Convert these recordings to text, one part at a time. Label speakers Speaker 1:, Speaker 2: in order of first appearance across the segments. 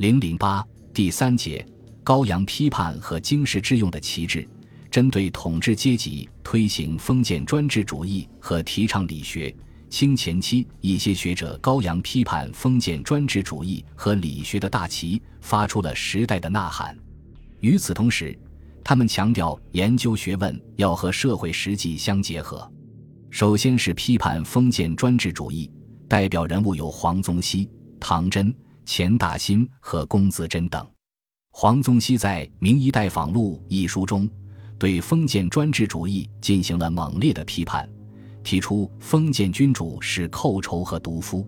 Speaker 1: 零零八第三节，高扬批判和经世致用的旗帜，针对统治阶级推行封建专制主义和提倡理学。清前期，一些学者高扬批判封建专制主义和理学的大旗，发出了时代的呐喊。与此同时，他们强调研究学问要和社会实际相结合。首先是批判封建专制主义，代表人物有黄宗羲、唐真。钱大新和龚自珍等，黄宗羲在《明一代访录》一书中，对封建专制主义进行了猛烈的批判，提出封建君主是寇仇和毒夫。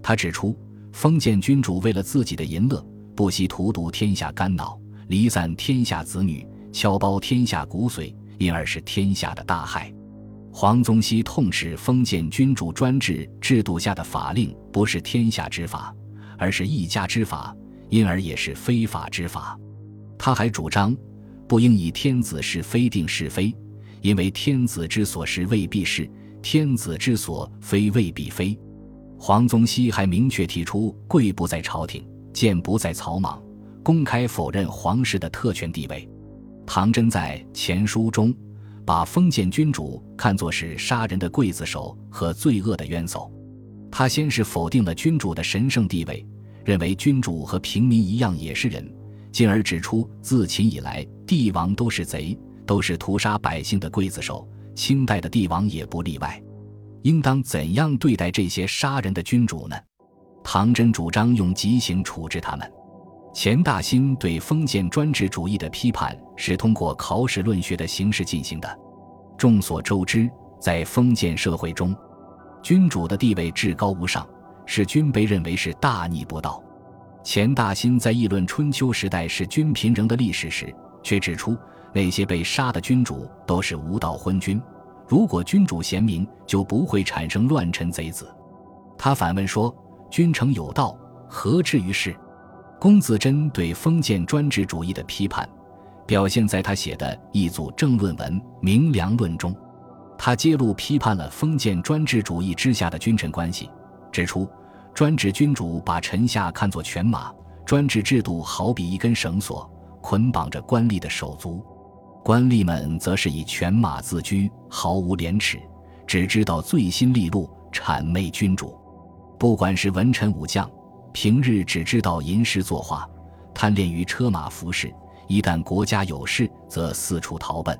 Speaker 1: 他指出，封建君主为了自己的淫乐，不惜荼毒天下肝脑，离散天下子女，敲包天下骨髓，因而是天下的大害。黄宗羲痛斥封建君主专制制度下的法令不是天下之法。而是一家之法，因而也是非法之法。他还主张，不应以天子是非定是非，因为天子之所是未必是，天子之所非未必非。黄宗羲还明确提出“贵不在朝廷，贱不在草莽”，公开否认皇室的特权地位。唐真在《前书》中，把封建君主看作是杀人的刽子手和罪恶的冤首。他先是否定了君主的神圣地位，认为君主和平民一样也是人，进而指出自秦以来帝王都是贼，都是屠杀百姓的刽子手，清代的帝王也不例外。应当怎样对待这些杀人的君主呢？唐真主张用极刑处置他们。钱大新对封建专制主义的批判是通过考史论学的形式进行的。众所周知，在封建社会中。君主的地位至高无上，使君被认为是大逆不道。钱大新在议论春秋时代是君平仍的历史时，却指出那些被杀的君主都是无道昏君。如果君主贤明，就不会产生乱臣贼子。他反问说：“君臣有道，何至于是？”龚自珍对封建专制主义的批判，表现在他写的一组政论文《明良论》中。他揭露批判了封建专制主义之下的君臣关系，指出专制君主把臣下看作犬马，专制制度好比一根绳索，捆绑着官吏的手足，官吏们则是以犬马自居，毫无廉耻，只知道醉心利禄，谄媚君主。不管是文臣武将，平日只知道吟诗作画，贪恋于车马服饰，一旦国家有事，则四处逃奔。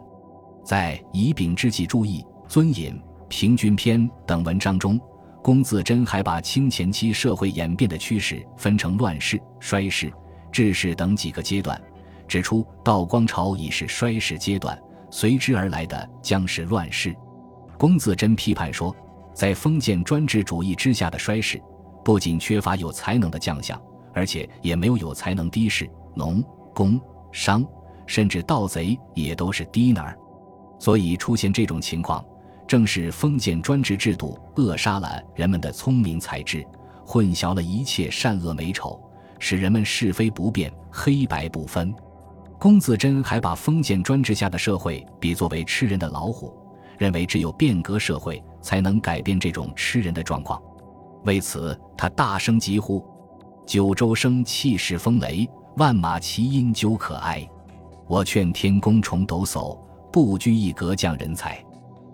Speaker 1: 在《乙丙之纪注意》《尊隐》《平均篇》等文章中，龚自珍还把清前期社会演变的趋势分成乱世、衰世、治世等几个阶段，指出道光朝已是衰世阶段，随之而来的将是乱世。龚自珍批判说，在封建专制主义之下的衰世，不仅缺乏有才能的将相，而且也没有有才能的士、农、工、商，甚至盗贼也都是低能儿。所以出现这种情况，正是封建专制制度扼杀了人们的聪明才智，混淆了一切善恶美丑，使人们是非不辨、黑白不分。龚自珍还把封建专制下的社会比作为吃人的老虎，认为只有变革社会才能改变这种吃人的状况。为此，他大声疾呼：“九州生气势风雷，万马齐喑究可哀。我劝天公重抖擞。”不拘一格降人才，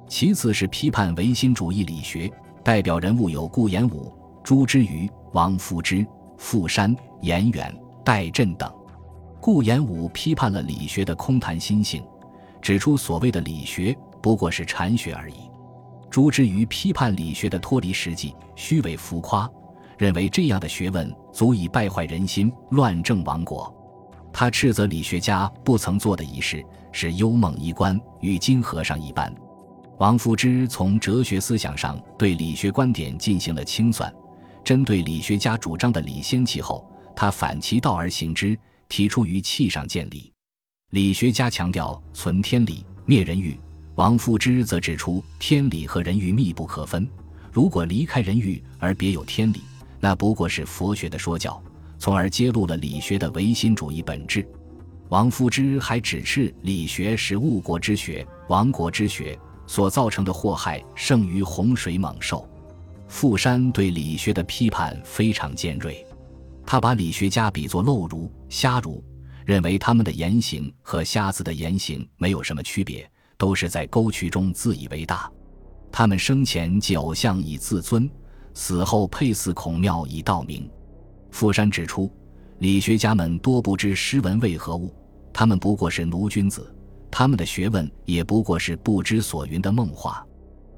Speaker 1: 其次是批判唯心主义理学，代表人物有顾炎武、朱之瑜、王夫之、傅山、严远、戴震等。顾炎武批判了理学的空谈心性，指出所谓的理学不过是禅学而已。朱之瑜批判理学的脱离实际、虚伪浮夸，认为这样的学问足以败坏人心、乱政亡国。他斥责理学家不曾做的仪式是幽梦衣冠，与金和尚一般。王夫之从哲学思想上对理学观点进行了清算，针对理学家主张的理先气后，他反其道而行之，提出于气上见理。理学家强调存天理，灭人欲；王夫之则指出天理和人欲密不可分，如果离开人欲而别有天理，那不过是佛学的说教。从而揭露了理学的唯心主义本质。王夫之还指斥理学是误国之学、亡国之学，所造成的祸害胜于洪水猛兽。傅山对理学的批判非常尖锐，他把理学家比作漏儒、瞎儒，认为他们的言行和瞎子的言行没有什么区别，都是在沟渠中自以为大。他们生前祭偶像以自尊，死后配祀孔庙以道名。富山指出，理学家们多不知诗文为何物，他们不过是奴君子，他们的学问也不过是不知所云的梦话。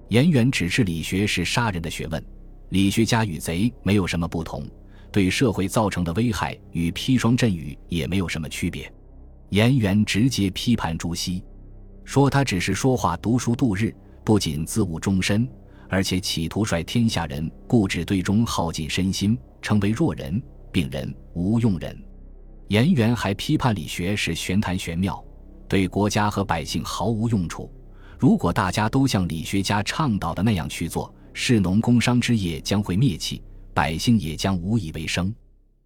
Speaker 1: 颜渊指斥理学是杀人的学问，理学家与贼没有什么不同。对社会造成的危害与砒霜阵雨也没有什么区别。颜渊直接批判朱熹，说他只是说话、读书度日，不仅自误终身，而且企图率天下人固执对中，耗尽身心，成为弱人、病人、无用人。颜渊还批判理学是玄谈玄妙，对国家和百姓毫无用处。如果大家都像理学家倡导的那样去做，士农工商之业将会灭弃。百姓也将无以为生。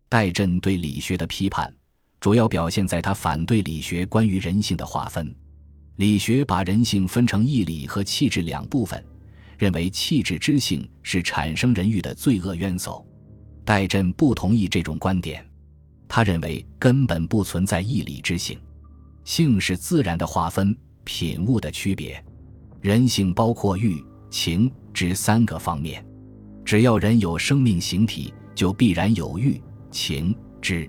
Speaker 1: 戴震对理学的批判，主要表现在他反对理学关于人性的划分。理学把人性分成义理和气质两部分，认为气质之性是产生人欲的罪恶渊薮。戴震不同意这种观点，他认为根本不存在义理之性，性是自然的划分，品物的区别。人性包括欲、情、知三个方面。只要人有生命形体，就必然有欲、情、知。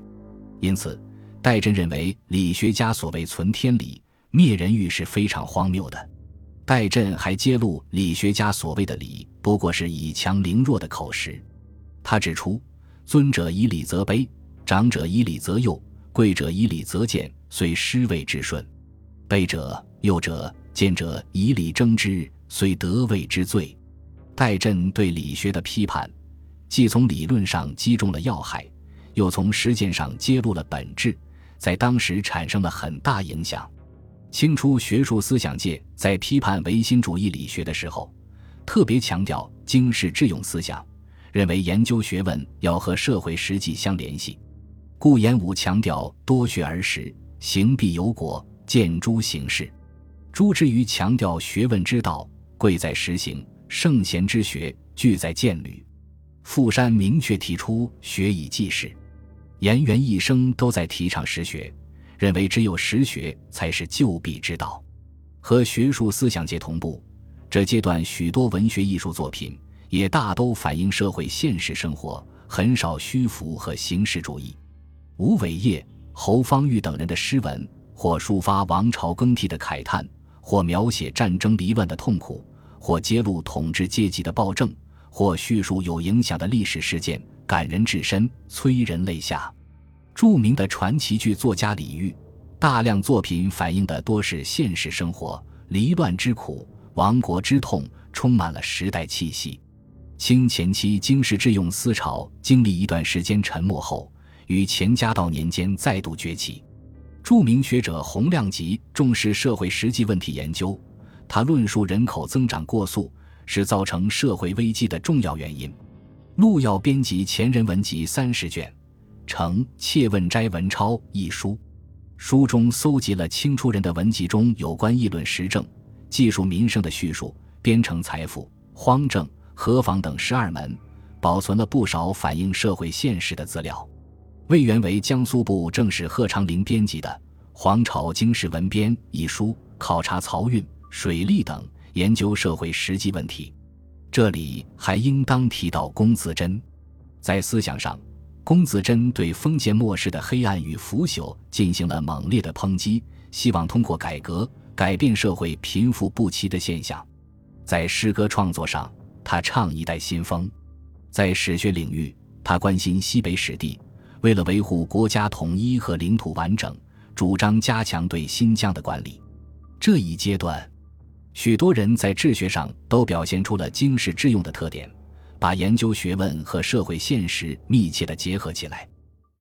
Speaker 1: 因此，戴震认为理学家所谓存天理、灭人欲是非常荒谬的。戴震还揭露理学家所谓的理，不过是以强凌弱的口实。他指出：尊者以礼则卑，长者以礼则幼，贵者以礼则贱，虽失位之顺；卑者、幼者、贱者以礼争之，虽得位之罪。戴震对理学的批判，既从理论上击中了要害，又从实践上揭露了本质，在当时产生了很大影响。清初学术思想界在批判唯心主义理学的时候，特别强调经世致用思想，认为研究学问要和社会实际相联系。顾炎武强调多学而时，行必有果，见诸行事。朱之瑜强调学问之道贵在实行。圣贤之学俱在见履，傅山明确提出学以济世，颜元一生都在提倡实学，认为只有实学才是救弊之道。和学术思想界同步，这阶段许多文学艺术作品也大都反映社会现实生活，很少虚浮和形式主义。吴伟业、侯方域等人的诗文，或抒发王朝更替的慨叹，或描写战争离乱的痛苦。或揭露统治阶级的暴政，或叙述有影响的历史事件，感人至深，催人泪下。著名的传奇剧作家李煜，大量作品反映的多是现实生活、离乱之苦、亡国之痛，充满了时代气息。清前期经世致用思潮经历一段时间沉默后，于钱家道年间再度崛起。著名学者洪亮吉重视社会实际问题研究。他论述人口增长过速是造成社会危机的重要原因。陆耀编辑前人文集三十卷，成《切问斋文钞》一书，书中搜集了清初人的文集中有关议论时政、记述民生的叙述，编成《财富》《荒政》《河坊》等十二门，保存了不少反映社会现实的资料。魏源为江苏布政使贺长龄编辑的《黄巢经世文编》一书，考察漕运。水利等研究社会实际问题，这里还应当提到龚自珍。在思想上，龚自珍对封建末世的黑暗与腐朽进行了猛烈的抨击，希望通过改革改变社会贫富不齐的现象。在诗歌创作上，他倡一代新风；在史学领域，他关心西北史地，为了维护国家统一和领土完整，主张加强对新疆的管理。这一阶段。许多人在治学上都表现出了经世致用的特点，把研究学问和社会现实密切地结合起来。